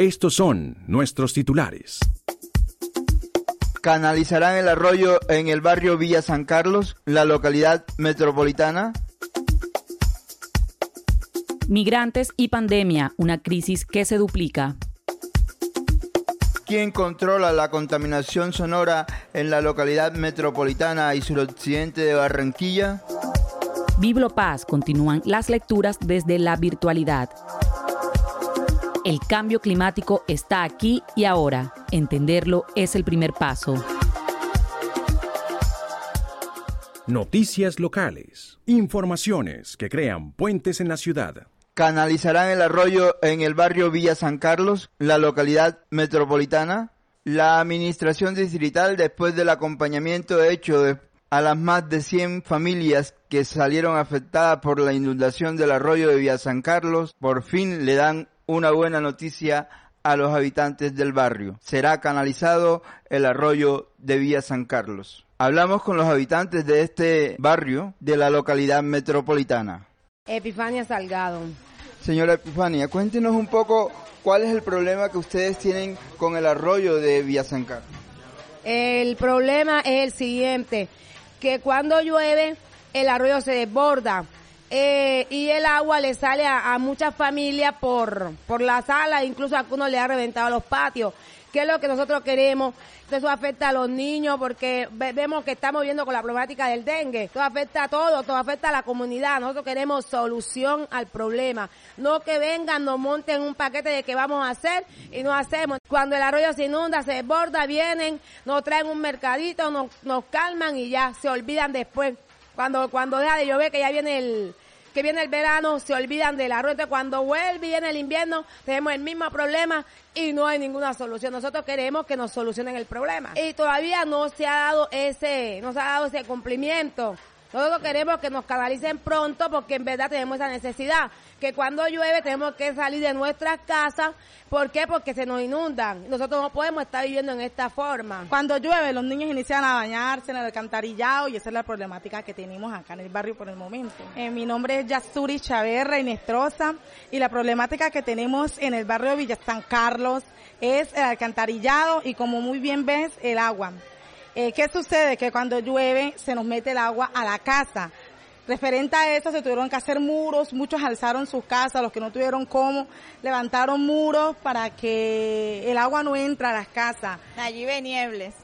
Estos son nuestros titulares. Canalizarán el arroyo en el barrio Villa San Carlos, la localidad metropolitana. Migrantes y pandemia, una crisis que se duplica. ¿Quién controla la contaminación sonora en la localidad metropolitana y suroccidente de Barranquilla? Biblo Paz continúan las lecturas desde la virtualidad. El cambio climático está aquí y ahora. Entenderlo es el primer paso. Noticias locales. Informaciones que crean puentes en la ciudad. Canalizarán el arroyo en el barrio Villa San Carlos, la localidad metropolitana. La administración distrital, después del acompañamiento hecho a las más de 100 familias que salieron afectadas por la inundación del arroyo de Villa San Carlos, por fin le dan una buena noticia a los habitantes del barrio. Será canalizado el arroyo de Vía San Carlos. Hablamos con los habitantes de este barrio de la localidad metropolitana. Epifania Salgado. Señora Epifania, cuéntenos un poco cuál es el problema que ustedes tienen con el arroyo de Vía San Carlos. El problema es el siguiente, que cuando llueve el arroyo se desborda eh, y el agua le sale a, muchas familias por, por la sala, incluso a algunos le ha reventado los patios. ¿Qué es lo que nosotros queremos? Eso afecta a los niños porque vemos que estamos viendo con la problemática del dengue. Todo afecta a todo, todo afecta a la comunidad. Nosotros queremos solución al problema. No que vengan, nos monten un paquete de qué vamos a hacer y no hacemos. Cuando el arroyo se inunda, se desborda, vienen, nos traen un mercadito, nos, nos calman y ya se olvidan después. Cuando, cuando deja de llover, que ya viene el, que viene el verano, se olvidan del arroz. cuando vuelve y viene el invierno, tenemos el mismo problema y no hay ninguna solución. Nosotros queremos que nos solucionen el problema. Y todavía no se ha dado ese, no se ha dado ese cumplimiento. Nosotros queremos que nos canalicen pronto porque en verdad tenemos esa necesidad. Que cuando llueve tenemos que salir de nuestras casas. ¿Por qué? Porque se nos inundan. Nosotros no podemos estar viviendo en esta forma. Cuando llueve los niños inician a bañarse en el alcantarillado y esa es la problemática que tenemos acá en el barrio por el momento. Eh, mi nombre es Yasuri Chaverra Inestrosa y la problemática que tenemos en el barrio de Villa San Carlos es el alcantarillado y como muy bien ves el agua. Eh, ¿Qué sucede? Que cuando llueve se nos mete el agua a la casa. Referente a eso se tuvieron que hacer muros, muchos alzaron sus casas, los que no tuvieron cómo, levantaron muros para que el agua no entre a las casas. Nayibe Niebles.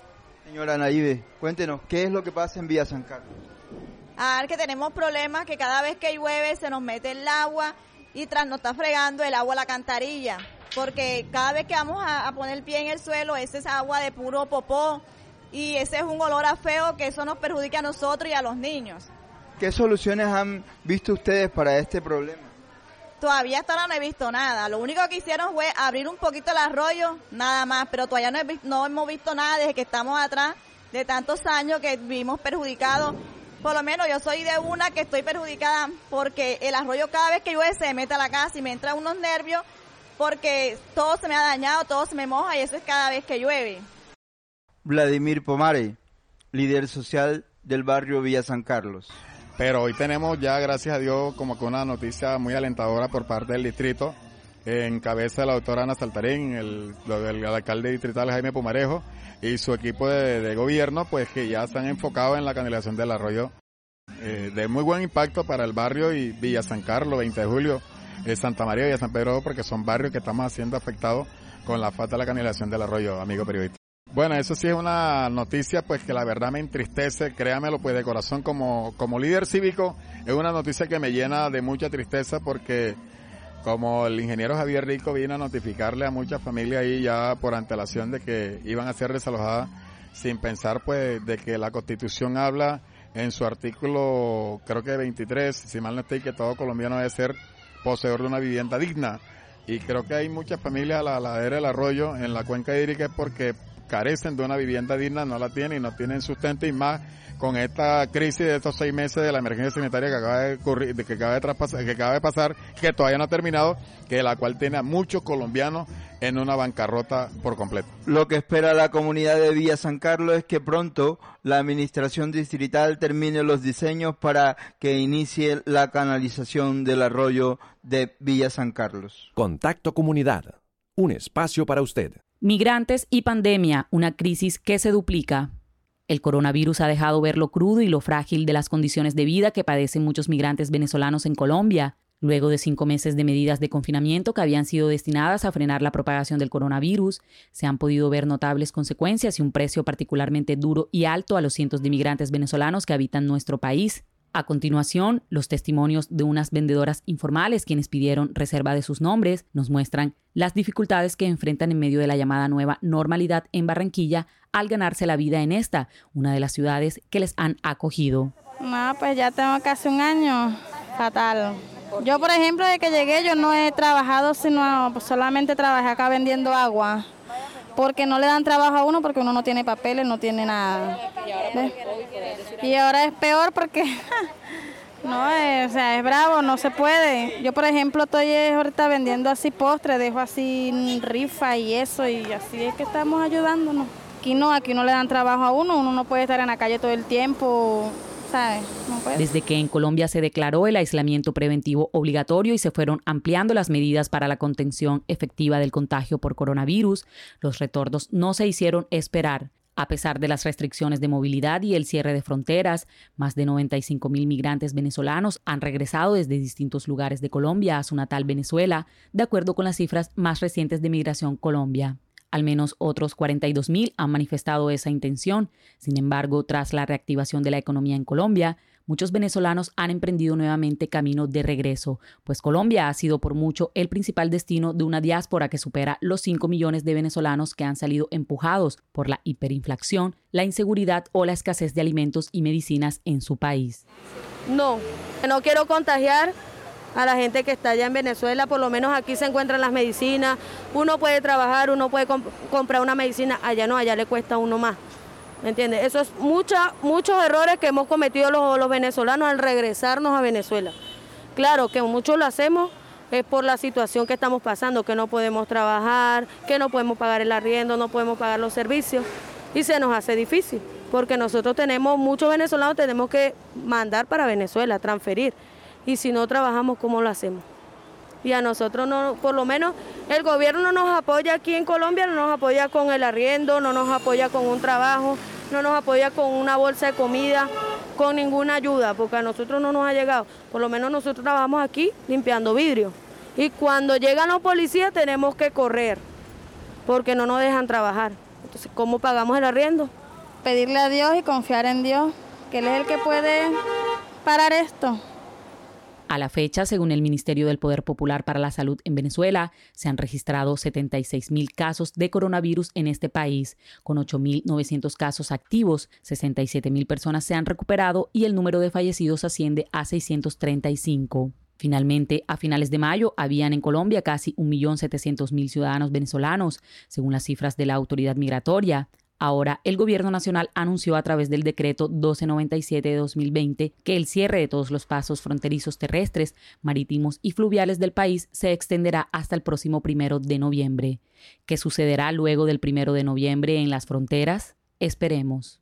Señora Nayibe, cuéntenos, ¿qué es lo que pasa en Vía San Carlos? A ver, que tenemos problemas que cada vez que llueve se nos mete el agua y tras nos está fregando el agua a la cantarilla. Porque cada vez que vamos a, a poner el pie en el suelo, ese es agua de puro popó y ese es un olor a feo que eso nos perjudica a nosotros y a los niños. ¿Qué soluciones han visto ustedes para este problema? Todavía hasta ahora no he visto nada. Lo único que hicieron fue abrir un poquito el arroyo, nada más, pero todavía no, no hemos visto nada desde que estamos atrás de tantos años que vivimos perjudicados. Por lo menos yo soy de una que estoy perjudicada porque el arroyo cada vez que llueve se mete a la casa y me entra unos nervios porque todo se me ha dañado, todo se me moja y eso es cada vez que llueve. Vladimir Pomare, líder social del barrio Villa San Carlos. Pero hoy tenemos ya, gracias a Dios, como que una noticia muy alentadora por parte del distrito, en cabeza de la doctora Ana Saltarín, el, del alcalde distrital Jaime Pumarejo y su equipo de, gobierno, pues que ya se han enfocado en la canalización del arroyo. Eh, de muy buen impacto para el barrio y Villa San Carlos, 20 de julio, eh, Santa María y San Pedro, porque son barrios que estamos haciendo afectados con la falta de la canalización del arroyo, amigo periodista. Bueno, eso sí es una noticia pues que la verdad me entristece, créamelo pues de corazón como, como líder cívico, es una noticia que me llena de mucha tristeza porque como el ingeniero Javier Rico vino a notificarle a muchas familias ahí ya por antelación de que iban a ser desalojadas sin pensar pues de que la constitución habla en su artículo creo que 23, si mal no estoy, que todo colombiano debe ser poseedor de una vivienda digna. Y creo que hay muchas familias a la ladera del arroyo en la cuenca hídrica porque carecen de una vivienda digna, no la tienen y no tienen sustento y más con esta crisis de estos seis meses de la emergencia sanitaria que acaba de ocurrir, que acaba de, traspasar, que acaba de pasar, que todavía no ha terminado, que la cual tiene a muchos colombianos en una bancarrota por completo. Lo que espera la comunidad de Villa San Carlos es que pronto la administración distrital termine los diseños para que inicie la canalización del arroyo de Villa San Carlos. Contacto Comunidad, un espacio para usted. Migrantes y pandemia, una crisis que se duplica. El coronavirus ha dejado ver lo crudo y lo frágil de las condiciones de vida que padecen muchos migrantes venezolanos en Colombia. Luego de cinco meses de medidas de confinamiento que habían sido destinadas a frenar la propagación del coronavirus, se han podido ver notables consecuencias y un precio particularmente duro y alto a los cientos de migrantes venezolanos que habitan nuestro país. A continuación, los testimonios de unas vendedoras informales quienes pidieron reserva de sus nombres nos muestran las dificultades que enfrentan en medio de la llamada nueva normalidad en Barranquilla al ganarse la vida en esta, una de las ciudades que les han acogido. No, pues ya tengo casi un año fatal. Yo, por ejemplo, de que llegué, yo no he trabajado, sino solamente trabajé acá vendiendo agua. Porque no le dan trabajo a uno porque uno no tiene papeles, no tiene nada. Y ahora es peor porque, no, eh, o sea, es bravo, no se puede. Yo, por ejemplo, estoy ahorita vendiendo así postre, dejo así rifa y eso, y así es que estamos ayudándonos. Aquí no, aquí no le dan trabajo a uno, uno no puede estar en la calle todo el tiempo. Desde que en Colombia se declaró el aislamiento preventivo obligatorio y se fueron ampliando las medidas para la contención efectiva del contagio por coronavirus, los retornos no se hicieron esperar. A pesar de las restricciones de movilidad y el cierre de fronteras, más de 95 mil migrantes venezolanos han regresado desde distintos lugares de Colombia a su natal Venezuela, de acuerdo con las cifras más recientes de Migración Colombia. Al menos otros 42 mil han manifestado esa intención. Sin embargo, tras la reactivación de la economía en Colombia, muchos venezolanos han emprendido nuevamente camino de regreso, pues Colombia ha sido por mucho el principal destino de una diáspora que supera los 5 millones de venezolanos que han salido empujados por la hiperinflación, la inseguridad o la escasez de alimentos y medicinas en su país. No, no quiero contagiar a la gente que está allá en Venezuela, por lo menos aquí se encuentran las medicinas, uno puede trabajar, uno puede comp comprar una medicina, allá no, allá le cuesta uno más. ¿Me entiendes? Eso es muchos errores que hemos cometido los, los venezolanos al regresarnos a Venezuela. Claro que muchos lo hacemos es por la situación que estamos pasando, que no podemos trabajar, que no podemos pagar el arriendo, no podemos pagar los servicios y se nos hace difícil, porque nosotros tenemos, muchos venezolanos tenemos que mandar para Venezuela, transferir y si no trabajamos, ¿cómo lo hacemos? Y a nosotros, no, por lo menos, el gobierno no nos apoya aquí en Colombia, no nos apoya con el arriendo, no nos apoya con un trabajo, no nos apoya con una bolsa de comida, con ninguna ayuda, porque a nosotros no nos ha llegado. Por lo menos nosotros trabajamos aquí limpiando vidrio. Y cuando llegan los policías tenemos que correr, porque no nos dejan trabajar. Entonces, ¿cómo pagamos el arriendo? Pedirle a Dios y confiar en Dios, que Él es el que puede parar esto. A la fecha, según el Ministerio del Poder Popular para la Salud en Venezuela, se han registrado 76 mil casos de coronavirus en este país, con 8.900 casos activos, 67 mil personas se han recuperado y el número de fallecidos asciende a 635. Finalmente, a finales de mayo, habían en Colombia casi 1.700.000 ciudadanos venezolanos, según las cifras de la autoridad migratoria. Ahora, el Gobierno Nacional anunció a través del decreto 1297 de 2020 que el cierre de todos los pasos fronterizos terrestres, marítimos y fluviales del país se extenderá hasta el próximo primero de noviembre. ¿Qué sucederá luego del primero de noviembre en las fronteras? Esperemos.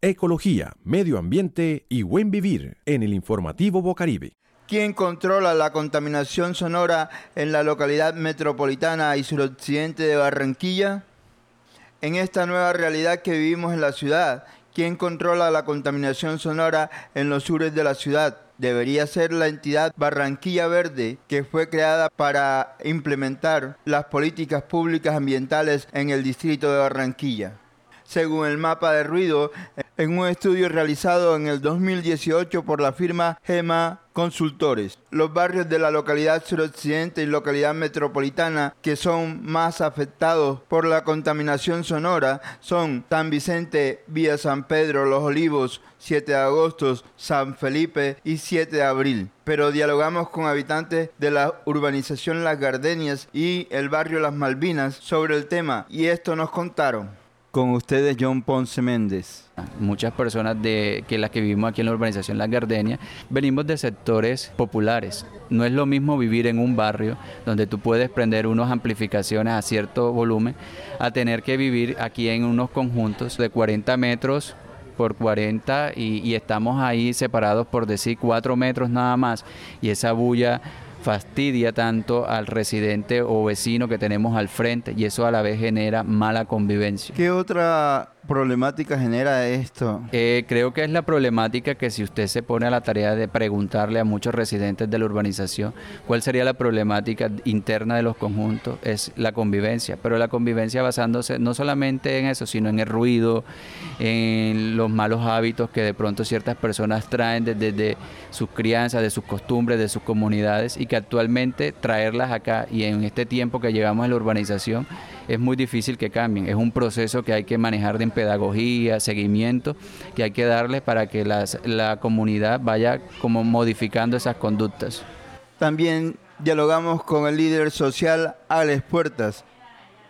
Ecología, medio ambiente y buen vivir en el informativo Bocaribe. ¿Quién controla la contaminación sonora en la localidad metropolitana y suroccidente de Barranquilla? En esta nueva realidad que vivimos en la ciudad, ¿Quién controla la contaminación sonora en los sures de la ciudad? Debería ser la entidad Barranquilla Verde, que fue creada para implementar las políticas públicas ambientales en el distrito de Barranquilla según el mapa de ruido en un estudio realizado en el 2018 por la firma GEMA Consultores. Los barrios de la localidad suroccidente y localidad metropolitana que son más afectados por la contaminación sonora son San Vicente, Villa San Pedro, Los Olivos, 7 de agosto, San Felipe y 7 de abril. Pero dialogamos con habitantes de la urbanización Las Gardenias y el barrio Las Malvinas sobre el tema y esto nos contaron. Con ustedes John Ponce Méndez. Muchas personas de que las que vivimos aquí en la urbanización La Gardenia venimos de sectores populares. No es lo mismo vivir en un barrio donde tú puedes prender unas amplificaciones a cierto volumen a tener que vivir aquí en unos conjuntos de 40 metros por 40 y, estamos ahí separados por decir 4 metros nada más y esa bulla fastidia tanto al residente o vecino que tenemos al frente y eso a la vez genera mala convivencia. ¿Qué otra problemática genera esto? Eh, creo que es la problemática que si usted se pone a la tarea de preguntarle a muchos residentes de la urbanización cuál sería la problemática interna de los conjuntos, es la convivencia, pero la convivencia basándose no solamente en eso, sino en el ruido, en los malos hábitos que de pronto ciertas personas traen desde, sus crianzas, de sus costumbres, de sus comunidades y que actualmente traerlas acá y en este tiempo que llegamos a la urbanización es muy difícil que cambien. Es un proceso que hay que manejar de pedagogía, seguimiento, que hay que darle para que la comunidad vaya como modificando esas conductas. También dialogamos con el líder social Alex Puertas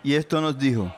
y esto nos dijo.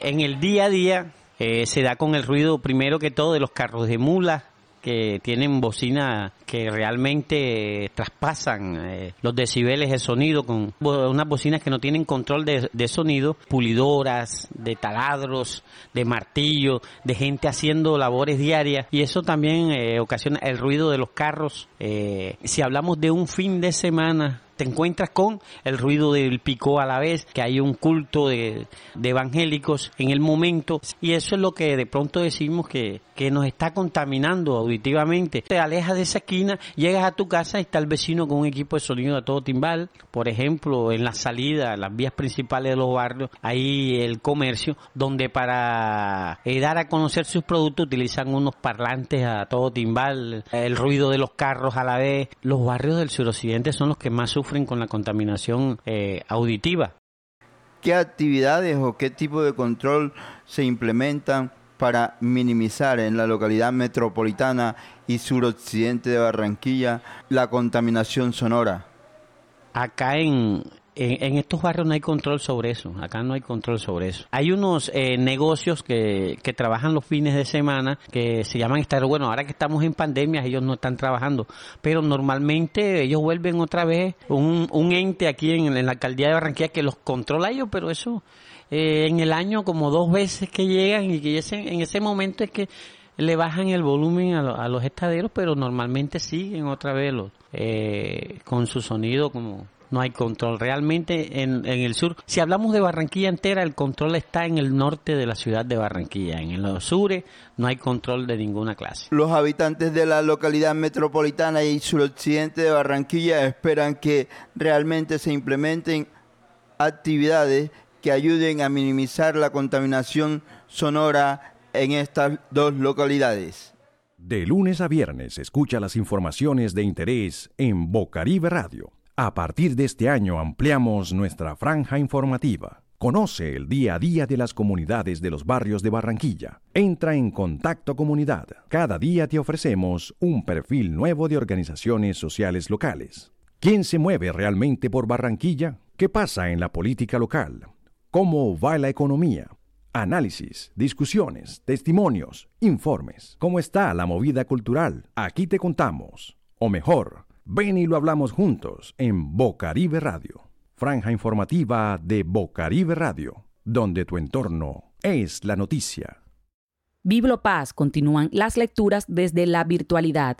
En el día a día eh, se da con el ruido primero que todo de los carros de mula, que tienen bocinas que realmente traspasan eh, los decibeles de sonido con unas bocinas que no tienen control de, sonido, pulidoras, de taladros, de martillo, de gente haciendo labores diarias y eso también eh, ocasiona el ruido de los carros. Eh, si hablamos de un fin de semana te encuentras con el ruido del pico a la vez, que hay un culto de, evangélicos en el momento, y eso es lo que de pronto decimos que, que nos está contaminando auditivamente. Te alejas de esa esquina, llegas a tu casa y está el vecino con un equipo de sonido a todo timbal, por ejemplo, en la salida, las vías principales de los barrios, hay el comercio, donde para eh, dar a conocer sus productos utilizan unos parlantes a todo timbal, el ruido de los carros a la vez. Los barrios del suroccidente son los que más sufren con la contaminación eh, auditiva. ¿Qué actividades o qué tipo de control se implementan para minimizar en la localidad metropolitana y suroccidente de Barranquilla la contaminación sonora? Acá en, en, estos barrios no hay control sobre eso, acá no hay control sobre eso. Hay unos eh, negocios que, que, trabajan los fines de semana que se llaman estar, bueno, ahora que estamos en pandemia ellos no están trabajando, pero normalmente ellos vuelven otra vez un, ente aquí en, la alcaldía de Barranquilla que los controla ellos, pero eso eh, en el año como dos veces que llegan y que en ese momento es que le bajan el volumen a, los estaderos, pero normalmente siguen otra vez los, eh, con su sonido como no hay control. Realmente en, el sur, si hablamos de Barranquilla entera, el control está en el norte de la ciudad de Barranquilla. En los sures no hay control de ninguna clase. Los habitantes de la localidad metropolitana y suroccidente de Barranquilla esperan que realmente se implementen actividades que ayuden a minimizar la contaminación sonora en estas dos localidades. De lunes a viernes escucha las informaciones de interés en Bocaribe Radio. A partir de este año ampliamos nuestra franja informativa. Conoce el día a día de las comunidades de los barrios de Barranquilla. Entra en Contacto Comunidad. Cada día te ofrecemos un perfil nuevo de organizaciones sociales locales. ¿Quién se mueve realmente por Barranquilla? ¿Qué pasa en la política local? ¿Cómo va la economía? Análisis, discusiones, testimonios, informes. ¿Cómo está la movida cultural? Aquí te contamos. O mejor, Ven y lo hablamos juntos en Bocaribe Radio, franja informativa de Bocaribe Radio, donde tu entorno es la noticia. Biblo Paz continúan las lecturas desde la virtualidad.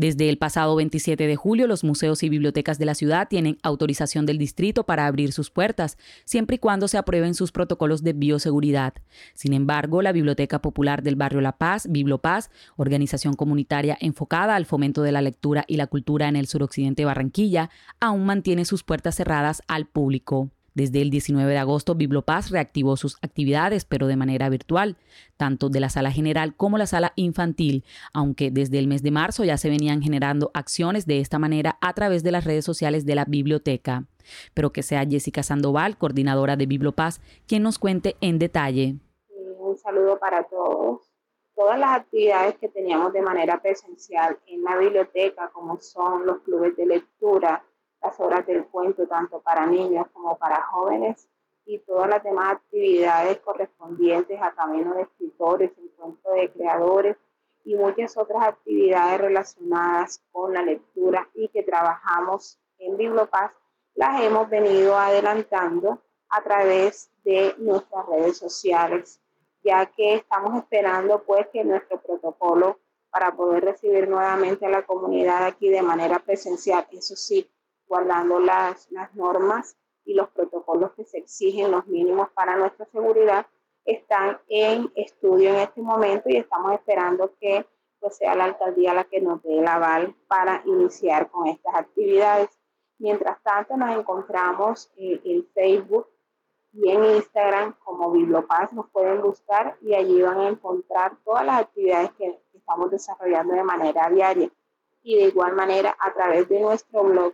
Desde el pasado 27 de julio, los museos y bibliotecas de la ciudad tienen autorización del distrito para abrir sus puertas, siempre y cuando se aprueben sus protocolos de bioseguridad. Sin embargo, la Biblioteca Popular del Barrio La Paz, Biblopaz, organización comunitaria enfocada al fomento de la lectura y la cultura en el suroccidente de Barranquilla, aún mantiene sus puertas cerradas al público. Desde el 19 de agosto, Biblopaz reactivó sus actividades, pero de manera virtual, tanto de la sala general como la sala infantil, aunque desde el mes de marzo ya se venían generando acciones de esta manera a través de las redes sociales de la biblioteca. Pero que sea Jessica Sandoval, coordinadora de Biblopaz, quien nos cuente en detalle. Un saludo para todos. Todas las actividades que teníamos de manera presencial en la biblioteca, como son los clubes de lectura, las horas del cuento, tanto para niños como para jóvenes, y todas las demás actividades correspondientes a Camino de Escritores, Encuentro de Creadores y muchas otras actividades relacionadas con la lectura y que trabajamos en Bibliopaz, las hemos venido adelantando a través de nuestras redes sociales, ya que estamos esperando pues que nuestro protocolo para poder recibir nuevamente a la comunidad aquí de manera presencial, eso sí, guardando las, las normas y los protocolos que se exigen, los mínimos para nuestra seguridad, están en estudio en este momento y estamos esperando que pues, sea la alcaldía la que nos dé el aval para iniciar con estas actividades. Mientras tanto, nos encontramos en Facebook y en Instagram como Bibliopaz, nos pueden buscar y allí van a encontrar todas las actividades que estamos desarrollando de manera diaria. Y de igual manera, a través de nuestro blog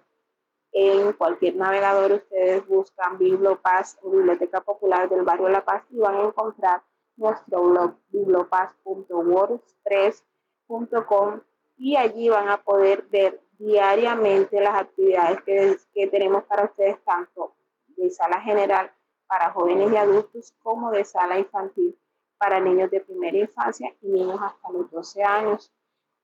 en cualquier navegador ustedes buscan Bibliopaz o Biblioteca Popular del Barrio La Paz y van a encontrar nuestro blog bibliopaz.wordpress.com y allí van a poder ver diariamente las actividades que, que tenemos para ustedes, tanto de sala general para jóvenes y adultos como de sala infantil para niños de primera infancia y niños hasta los 12 años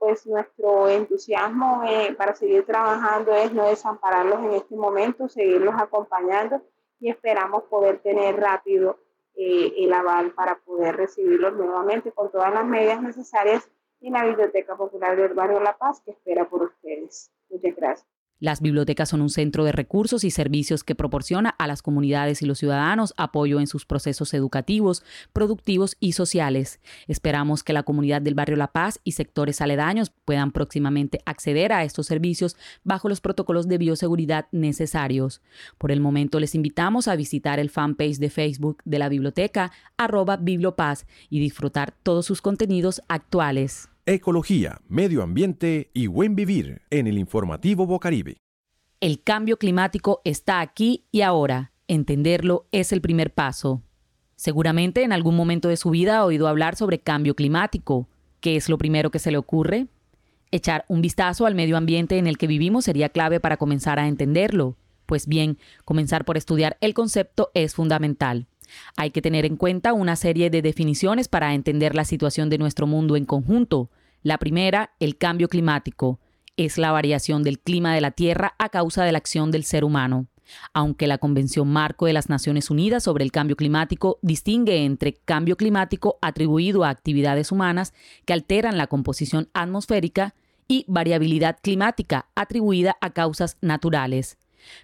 pues nuestro entusiasmo eh, para seguir trabajando es no desampararlos en este momento, seguirlos acompañando y esperamos poder tener rápido eh, el aval para poder recibirlos nuevamente con todas las medidas necesarias en la Biblioteca Popular del Barrio La Paz que espera por ustedes. Muchas gracias. Las bibliotecas son un centro de recursos y servicios que proporciona a las comunidades y los ciudadanos apoyo en sus procesos educativos, productivos y sociales. Esperamos que la comunidad del barrio La Paz y sectores aledaños puedan próximamente acceder a estos servicios bajo los protocolos de bioseguridad necesarios. Por el momento les invitamos a visitar el fanpage de Facebook de la biblioteca arroba Bibliopaz y disfrutar todos sus contenidos actuales ecología, medio ambiente y buen vivir en el informativo Bocaribe. El cambio climático está aquí y ahora. Entenderlo es el primer paso. Seguramente en algún momento de su vida ha oído hablar sobre cambio climático. ¿Qué es lo primero que se le ocurre? Echar un vistazo al medio ambiente en el que vivimos sería clave para comenzar a entenderlo. Pues bien, comenzar por estudiar el concepto es fundamental. Hay que tener en cuenta una serie de definiciones para entender la situación de nuestro mundo en conjunto. La primera, el cambio climático. Es la variación del clima de la Tierra a causa de la acción del ser humano. Aunque la Convención Marco de las Naciones Unidas sobre el Cambio Climático distingue entre cambio climático atribuido a actividades humanas que alteran la composición atmosférica y variabilidad climática atribuida a causas naturales.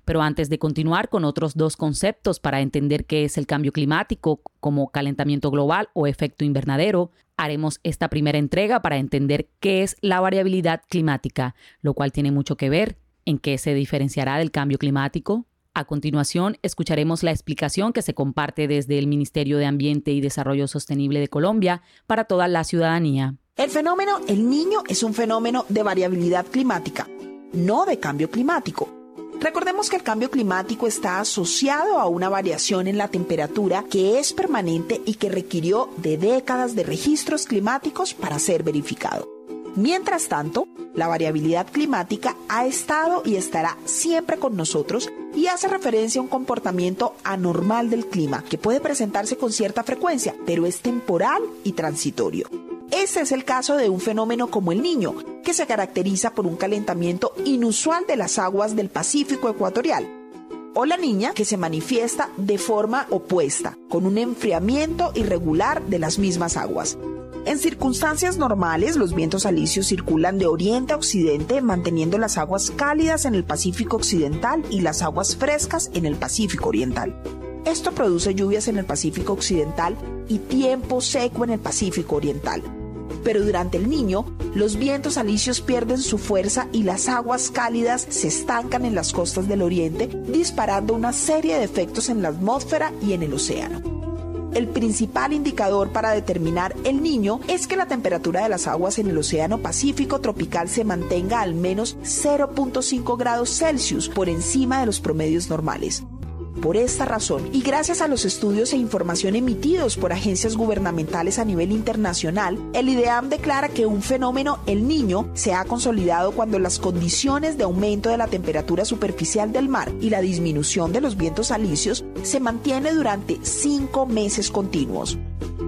Pero antes de continuar con otros dos conceptos para entender qué es el cambio climático como calentamiento global o efecto invernadero, haremos esta primera entrega para entender qué es la variabilidad climática, lo cual tiene mucho que ver en qué se diferenciará del cambio climático. A continuación, escucharemos la explicación que se comparte desde el Ministerio de Ambiente y Desarrollo Sostenible de Colombia para toda la ciudadanía. El fenómeno El Niño es un fenómeno de variabilidad climática, no de cambio climático Recordemos que el cambio climático está asociado a una variación en la temperatura que es permanente y que requirió de décadas de registros climáticos para ser verificado. Mientras tanto, la variabilidad climática ha estado y estará siempre con nosotros y hace referencia a un comportamiento anormal del clima que puede presentarse con cierta frecuencia, pero es temporal y transitorio. Ese es el caso de un fenómeno como el niño, que se caracteriza por un calentamiento inusual de las aguas del Pacífico ecuatorial, o la niña que se manifiesta de forma opuesta, con un enfriamiento irregular de las mismas aguas. En circunstancias normales, los vientos alisios circulan de oriente a occidente, manteniendo las aguas cálidas en el Pacífico Occidental y las aguas frescas en el Pacífico Oriental. Esto produce lluvias en el Pacífico Occidental y tiempo seco en el Pacífico Oriental. Pero durante el niño, los vientos alisios pierden su fuerza y las aguas cálidas se estancan en las costas del oriente, disparando una serie de efectos en la atmósfera y en el océano. El principal indicador para determinar el niño es que la temperatura de las aguas en el Océano Pacífico tropical se mantenga al menos 0.5 grados Celsius por encima de los promedios normales. Por esta razón, y gracias a los estudios e información emitidos por agencias gubernamentales a nivel internacional, el IDEAM declara que un fenómeno, el niño, se ha consolidado cuando las condiciones de aumento de la temperatura superficial del mar y la disminución de los vientos alisios se mantiene durante cinco meses continuos.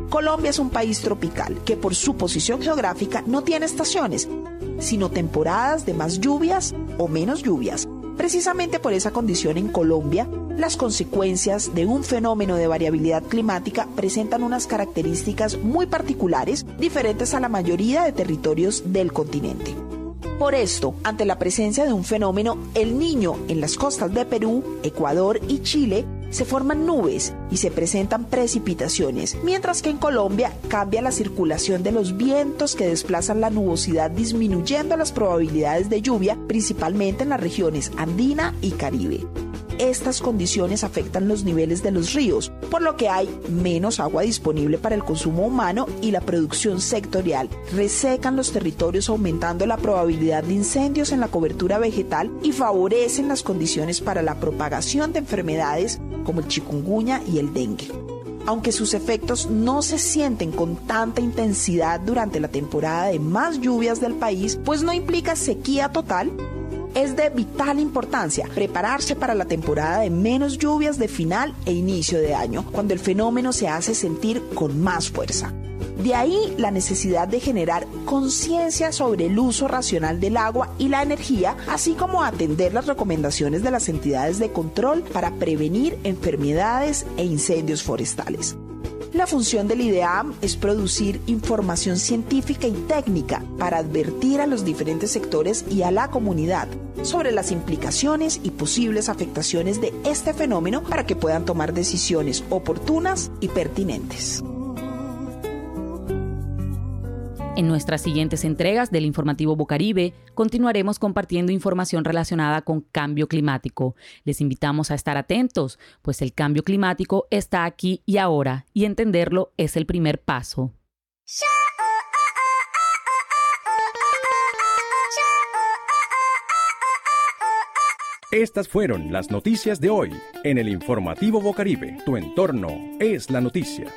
Colombia es un país tropical que por su posición geográfica no tiene estaciones, sino temporadas de más lluvias o menos lluvias. Precisamente por esa condición en Colombia, las consecuencias de un fenómeno de variabilidad climática presentan unas características muy particulares, diferentes a la mayoría de territorios del continente. Por esto, ante la presencia de un fenómeno, el niño en las costas de Perú, Ecuador y Chile se forman nubes y se presentan precipitaciones, mientras que en Colombia cambia la circulación de los vientos que desplazan la nubosidad disminuyendo las probabilidades de lluvia, principalmente en las regiones andina y caribe estas condiciones afectan los niveles de los ríos, por lo que hay menos agua disponible para el consumo humano y la producción sectorial. Resecan los territorios aumentando la probabilidad de incendios en la cobertura vegetal y favorecen las condiciones para la propagación de enfermedades como el chikungunya y el dengue aunque sus efectos no se sienten con tanta intensidad durante la temporada de más lluvias del país, pues no implica sequía total, es de vital importancia prepararse para la temporada de menos lluvias de final e inicio de año, cuando el fenómeno se hace sentir con más fuerza. De ahí la necesidad de generar conciencia sobre el uso racional del agua y la energía, así como atender las recomendaciones de las entidades de control para prevenir enfermedades e incendios forestales. La función del IDEAM es producir información científica y técnica para advertir a los diferentes sectores y a la comunidad sobre las implicaciones y posibles afectaciones de este fenómeno para que puedan tomar decisiones oportunas y pertinentes. En nuestras siguientes entregas del informativo Bocaribe continuaremos compartiendo información relacionada con cambio climático. Les invitamos a estar atentos, pues el cambio climático está aquí y ahora, y entenderlo es el primer paso. Estas fueron las noticias de hoy en el informativo Bocaribe. Tu entorno es la noticia.